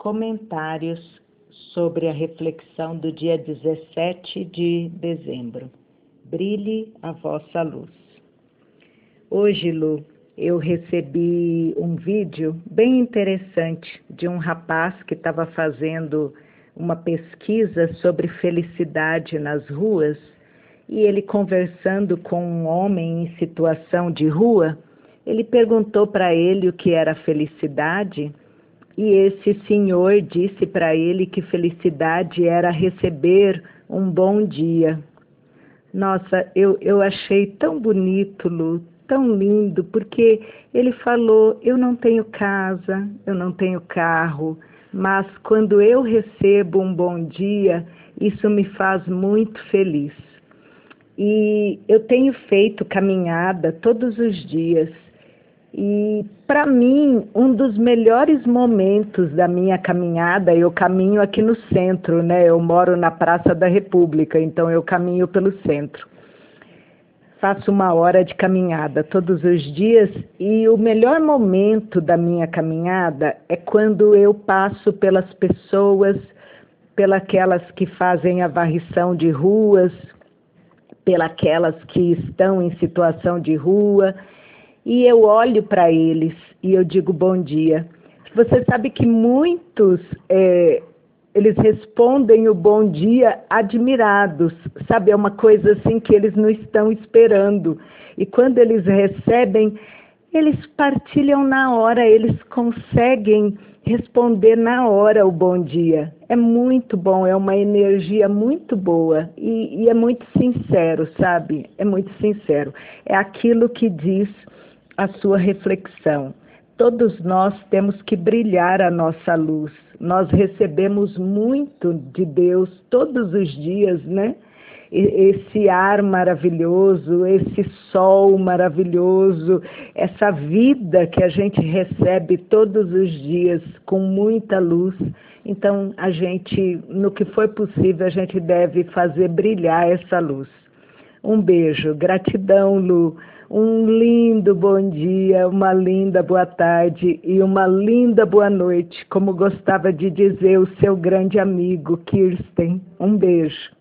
Comentários sobre a reflexão do dia 17 de dezembro. Brilhe a vossa luz. Hoje, Lu, eu recebi um vídeo bem interessante de um rapaz que estava fazendo uma pesquisa sobre felicidade nas ruas e ele conversando com um homem em situação de rua, ele perguntou para ele o que era felicidade e esse senhor disse para ele que felicidade era receber um bom dia. Nossa, eu, eu achei tão bonito, Lu, tão lindo, porque ele falou: Eu não tenho casa, eu não tenho carro, mas quando eu recebo um bom dia, isso me faz muito feliz. E eu tenho feito caminhada todos os dias. E para mim, um dos melhores momentos da minha caminhada, eu caminho aqui no centro, né? Eu moro na Praça da República, então eu caminho pelo centro. Faço uma hora de caminhada todos os dias e o melhor momento da minha caminhada é quando eu passo pelas pessoas, pelas que fazem a varrição de ruas, pelas que estão em situação de rua e eu olho para eles e eu digo bom dia. Você sabe que muitos é, eles respondem o bom dia admirados, sabe? É uma coisa assim que eles não estão esperando. E quando eles recebem, eles partilham na hora, eles conseguem responder na hora o bom dia. É muito bom, é uma energia muito boa e, e é muito sincero, sabe? É muito sincero. É aquilo que diz a sua reflexão. Todos nós temos que brilhar a nossa luz. Nós recebemos muito de Deus todos os dias, né? Esse ar maravilhoso, esse sol maravilhoso, essa vida que a gente recebe todos os dias com muita luz. Então, a gente, no que for possível, a gente deve fazer brilhar essa luz. Um beijo, gratidão, Lu. Um lindo bom dia, uma linda boa tarde e uma linda boa noite, como gostava de dizer o seu grande amigo Kirsten. Um beijo.